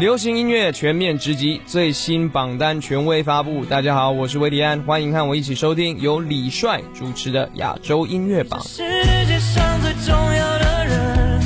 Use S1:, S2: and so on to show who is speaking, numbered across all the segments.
S1: 流行音乐全面直击，最新榜单权威发布。大家好，我是维迪安，欢迎和我一起收听由李帅主持的亚洲音乐榜。
S2: 世界上最重要的人，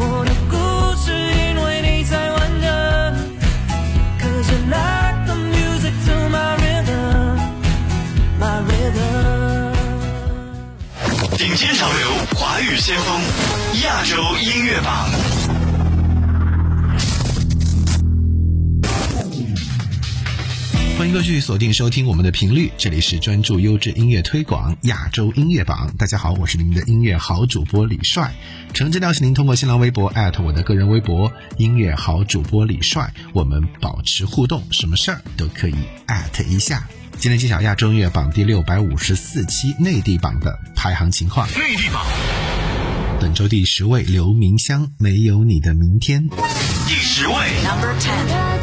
S2: 我的故事因为你才完整。Cause you like the music to my rhythm, my rhythm.
S3: 顶尖潮流，华语先锋，亚洲音乐榜。
S4: 欢迎继续锁定收听我们的频率，这里是专注优质音乐推广亚洲音乐榜。大家好，我是你们的音乐好主播李帅。诚挚邀请您通过新浪微博我的个人微博音乐好主播李帅，我们保持互动，什么事儿都可以一下。今天揭晓亚洲音乐榜第六百五十四期内地榜的排行情况。
S3: 内地榜
S4: 本周第十位刘明湘，没有你的明天。
S3: 第十位
S2: Number ten.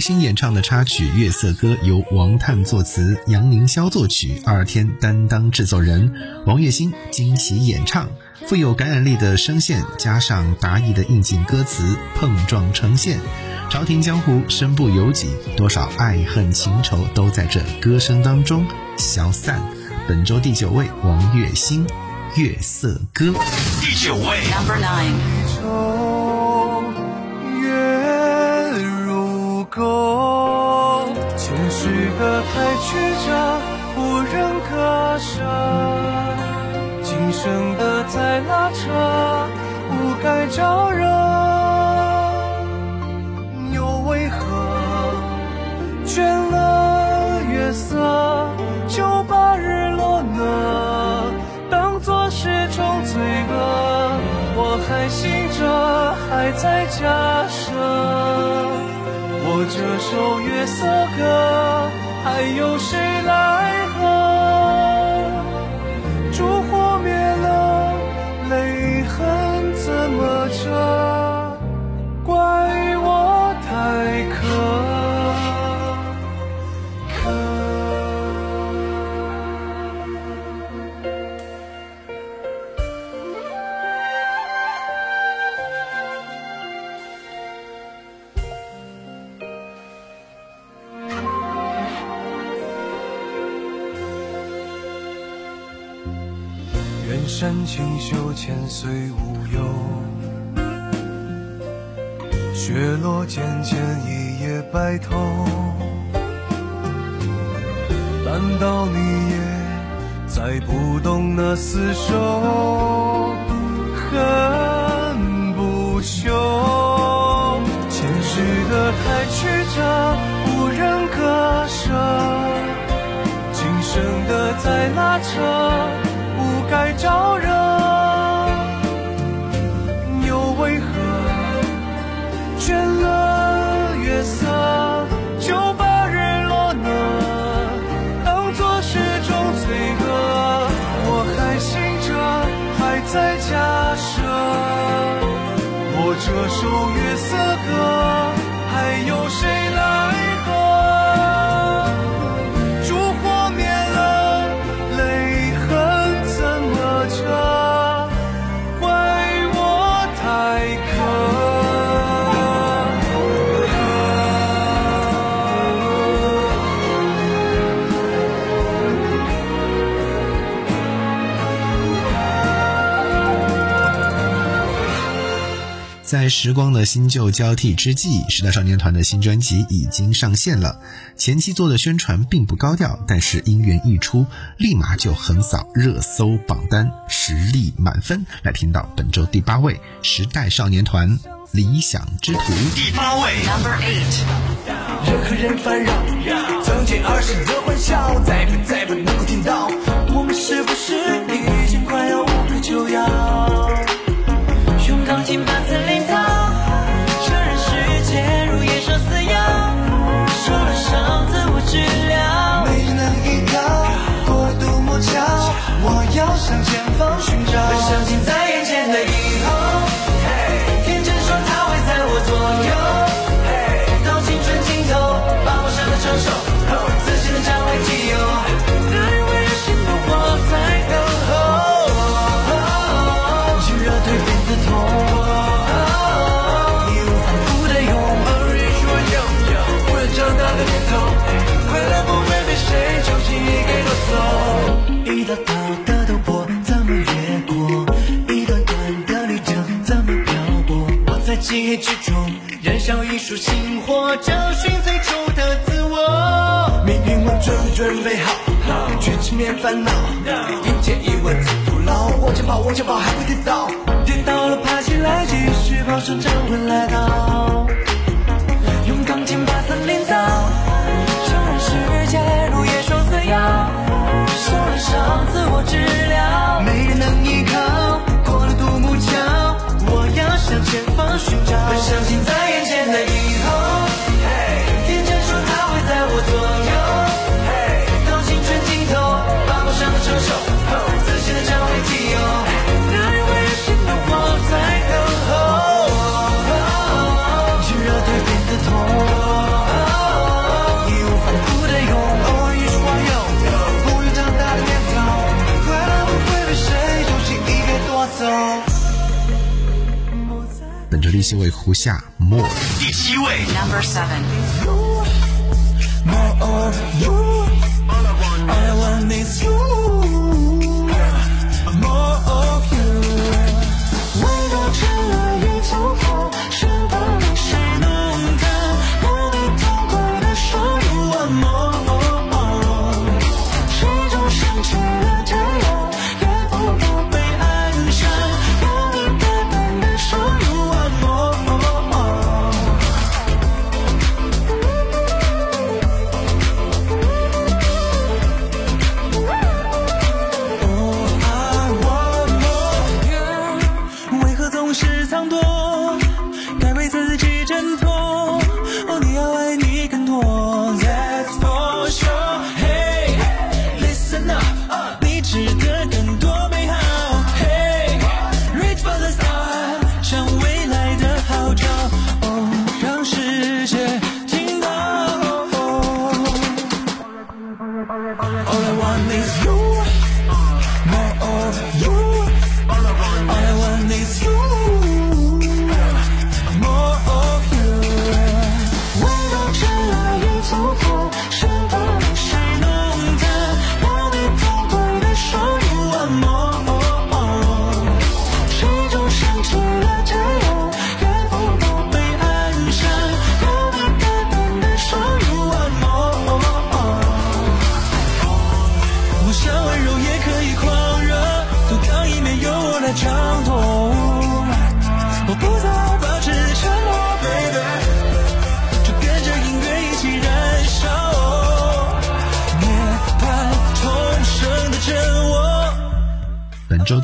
S5: 有。
S4: 王栎鑫演唱的插曲《月色歌》由王探作词，杨凌霄作曲，二天担当制作人，王栎鑫惊喜演唱，富有感染力的声线加上达意的应景歌词，碰撞呈现。朝廷江湖身不由己，多少爱恨情仇都在这歌声当中消散。本周第九位，王栎鑫，《月色歌》。
S3: 第九位
S2: Number nine.
S6: 够，前世的太曲折，无人割舍；今生的再拉扯，不该招惹。又为何倦了月色，就把日落呢？当作是种罪恶，我还醒着，还在假设。这首月色歌，还有谁来山清秀，千岁无忧。雪落渐渐，一夜白头。难道你也再不懂那厮守？恨不休。前世的太曲折，无人割舍。今生的再拉扯，招惹，又为何倦了？
S7: 月色就把日落呢，当作是种罪恶。我还醒着，还在假设，我这首月色。
S4: 在时光的新旧交替之际，时代少年团的新专辑已经上线了。前期做的宣传并不高调，但是音源一出，立马就横扫热搜榜单，实力满分。来听到本周第八位，时代少年团《理想之途》。
S3: 第八位，Number Eight，
S7: 人和人烦扰，曾经儿时的欢笑，再不再不能够听到。我们是不是已经快要无可救药？
S2: 用钢筋把森林
S7: 漆黑之中燃烧一束星火，找寻最初的自我。命运我准不准备好？去直面烦恼，一切疑问自徒劳。往前跑，往前跑，还会跌倒。跌倒了爬起来，继续跑，成长会来到。
S2: 用钢筋把森林造，承认世界如野兽撕咬，受了伤自我治疗。
S7: 没人能依靠，过了独木桥，我要向前寻找。
S2: 我相信在眼前的
S7: 一
S4: 本周第七位，胡夏《More》。
S3: 第七位
S7: ，More of you, all I want is you.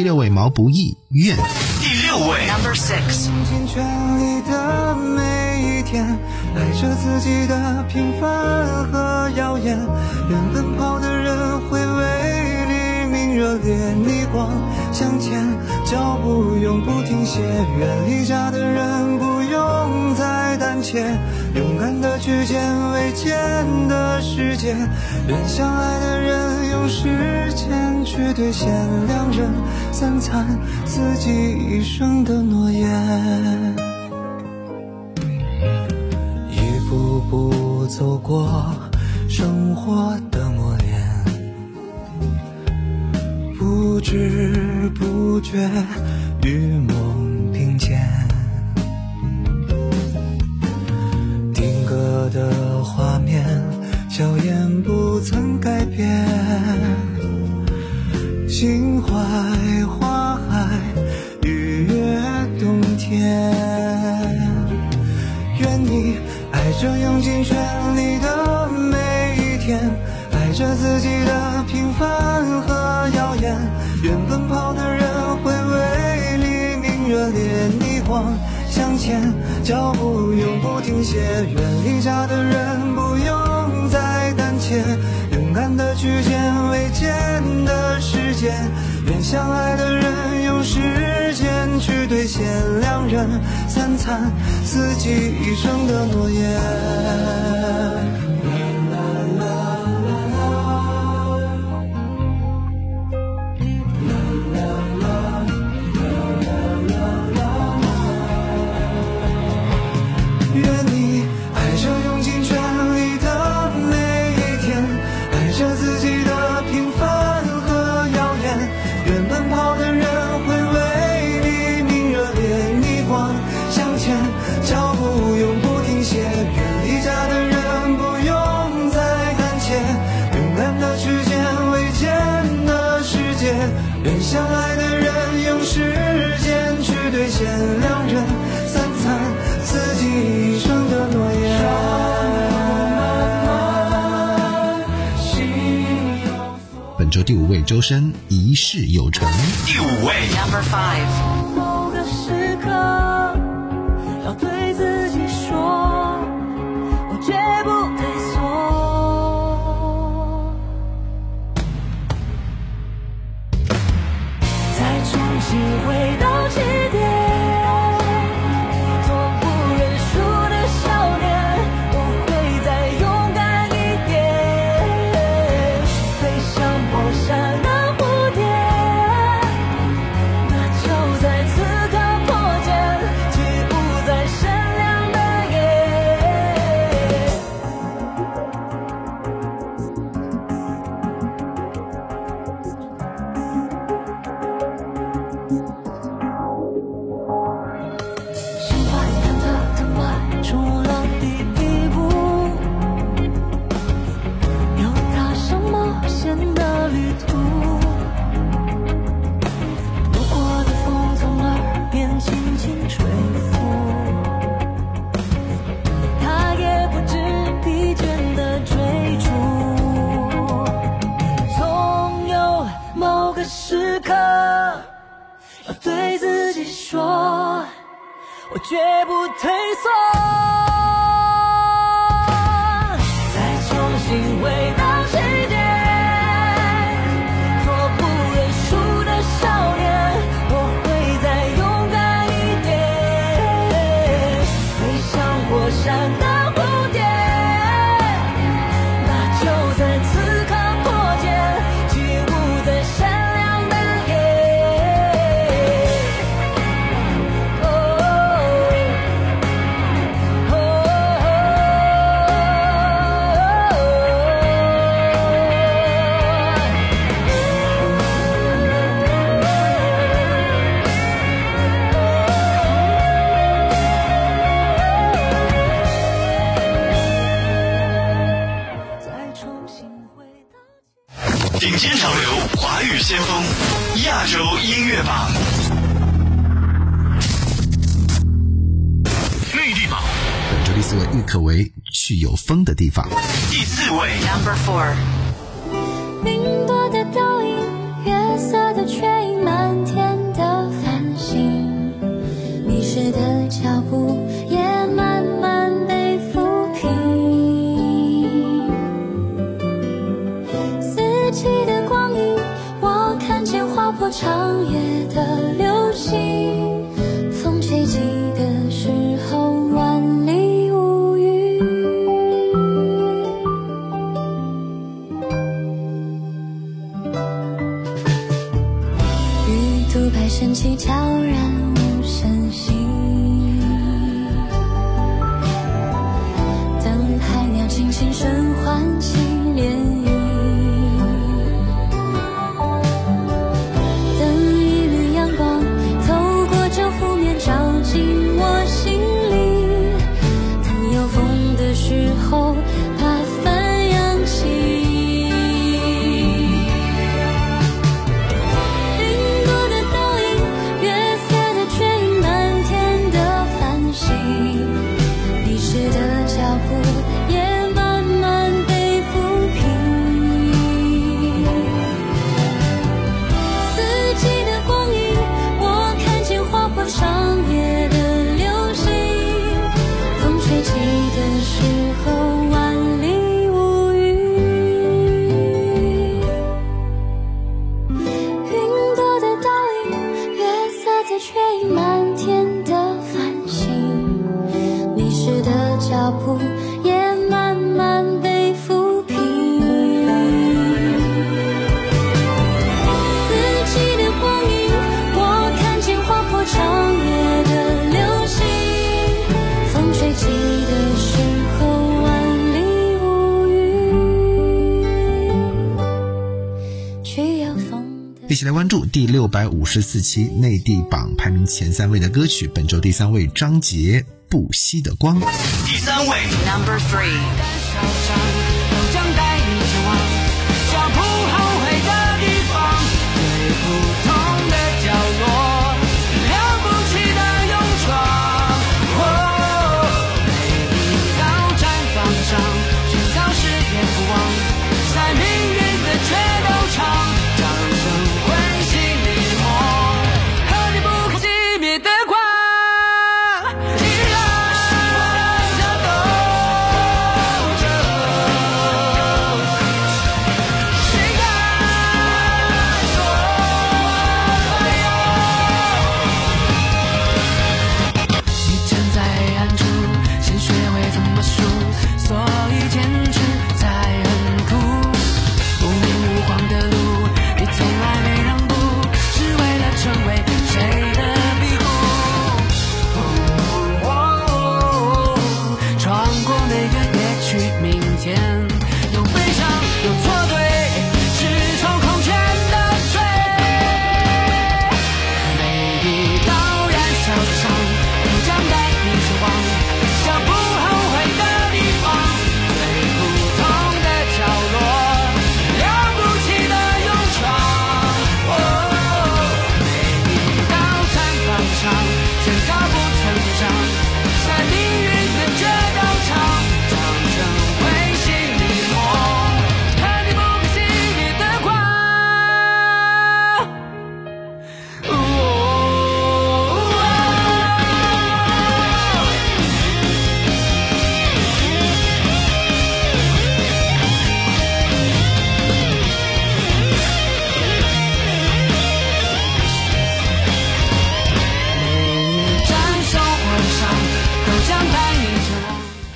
S4: 第六位毛不易愿。
S3: 第六位。
S7: Number six 尽全力的每一天爱着自己的平凡和耀眼愿奔跑的人会为黎明
S8: 热烈逆光向前脚步永不停歇愿离家的人不用切勇敢的去见未见的世界愿相爱的人用时间去兑现两人三餐四季一生的诺言。一步步走过生活的磨练不知不觉与我的画面，笑颜不曾改变，心怀花海，逾越冬天。愿你爱着用尽全力的每一天，爱着自己的平凡和耀眼。愿奔跑的人会为黎明热烈逆光。前，脚步永不停歇。远离家的人不用再胆怯，勇敢的去见未见的世界。愿相爱的人用时间去兑现两人三餐四季一生的诺言。
S4: 第五位周深一事有成。
S3: 第五位。
S2: Number five
S9: 第
S4: 六百五十四期内地榜排名前三位的歌曲本周第三位张杰不惜的光。
S3: 第三位。
S10: Number three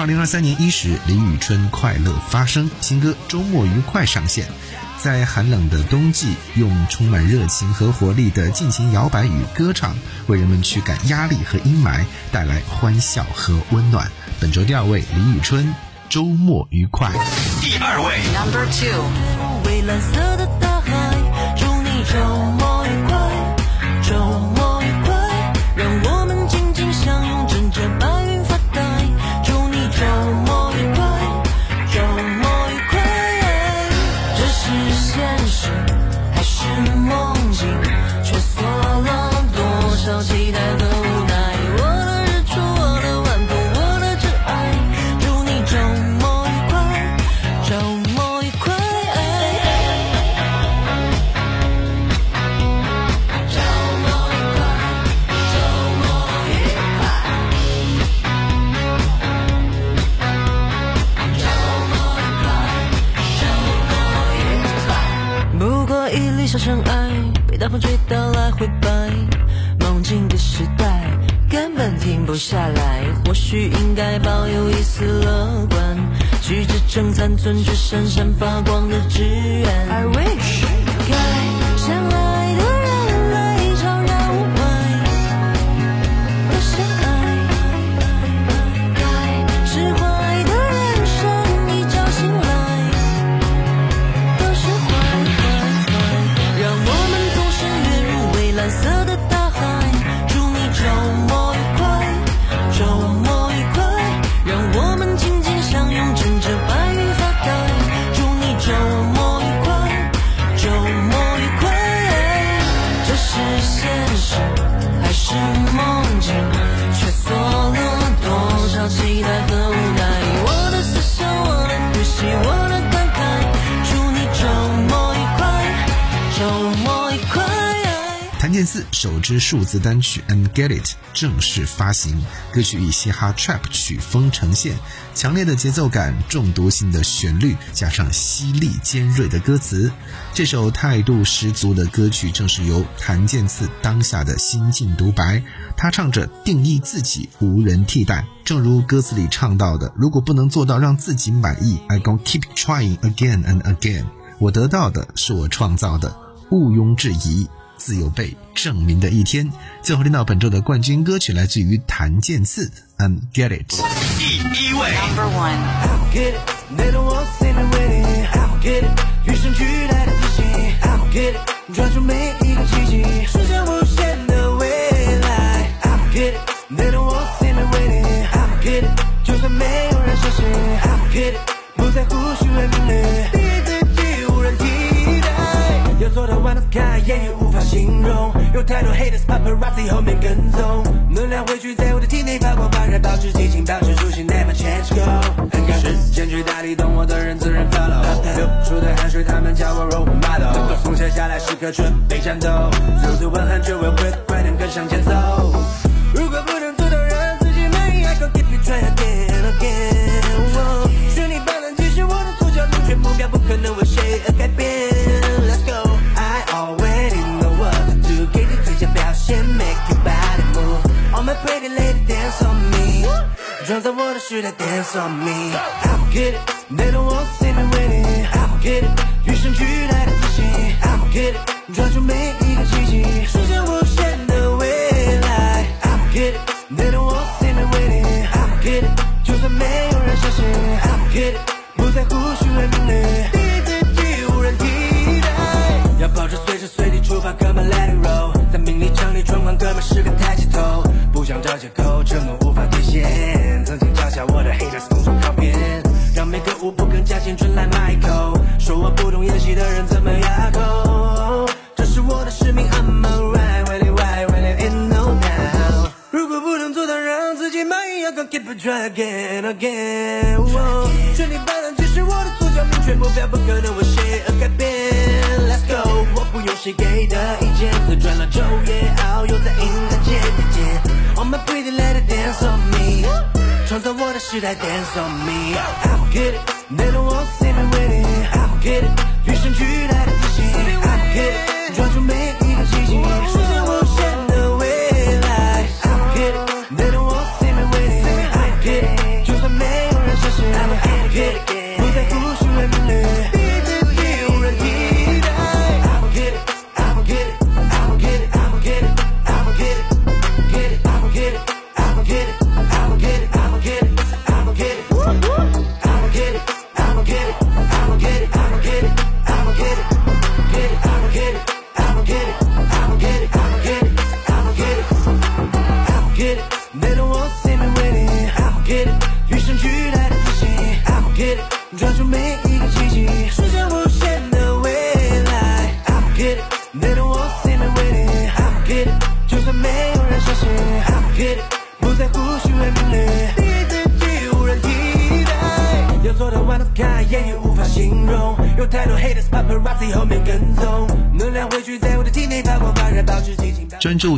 S4: 二零二三年一十李宇春快乐发声新歌周末愉快上线在寒冷的冬季用充满热情和活力的尽情摇摆与歌唱为人们驱赶压力和阴霾带来欢笑和温暖。本周第二位李宇春周末愉快。
S3: 第二位。
S10: Number two
S2: 蔚蓝色的大海祝你周现实还是梦境穿梭了多少期待和留下来，或许应该抱有一丝乐观，举着撑伞，存着闪闪发光的志愿。I wish。
S4: 首支数字单曲《And Get It》正式发行，歌曲以嘻哈 trap 曲风呈现，强烈的节奏感、中毒性的旋律，加上犀利尖锐的歌词，这首态度十足的歌曲正是由谭健次当下的心境独白。他唱着定义自己，无人替代。正如歌词里唱到的，如果不能做到让自己满意，I gon' keep trying again and again。我得到的是我创造的，毋庸置疑，自有被证明的一天。最后听到本周的冠军歌曲，来自于谭健次，I'm get it。
S3: 第一位
S10: ，Number one.
S11: I'ma get it，没了我 see me winning。I'ma get it，与生俱来的自信。I'ma get it，抓住每一个奇迹，实现无限的未来。I'ma get it，太多 haters paparazzi 后面跟踪，能量汇聚在我的体内发光发热，保持激情，保持初心，never change go。时间去大力懂我的人自然 follow，流出的汗水他们叫我 role model。松懈下来时刻准备战斗，走走问汗却 will quit，快点跟上节奏。创造我的时代 dance on me。I'ma get it theydon't wanna see me winning。I'ma get it，与生俱来的自信。I'ma get it，抓住每一个奇迹，again。顺利般能继续我的左脚，明确目标，不可能为谁而改变。Let's go，我不用谁给的意见，自转了昼夜遨游在银河间地间。All my pretty lady dance on me，创造我的时代 dance on me。I'ma get it，没了我 see me winning。I'ma get it，与生俱来的自信。I'ma get it，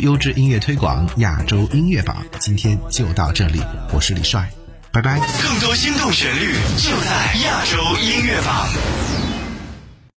S4: 优质音乐推广，亚洲音乐榜，今天就到这里，我是李帅，拜拜。
S3: 更多心动旋律就在亚洲音乐榜。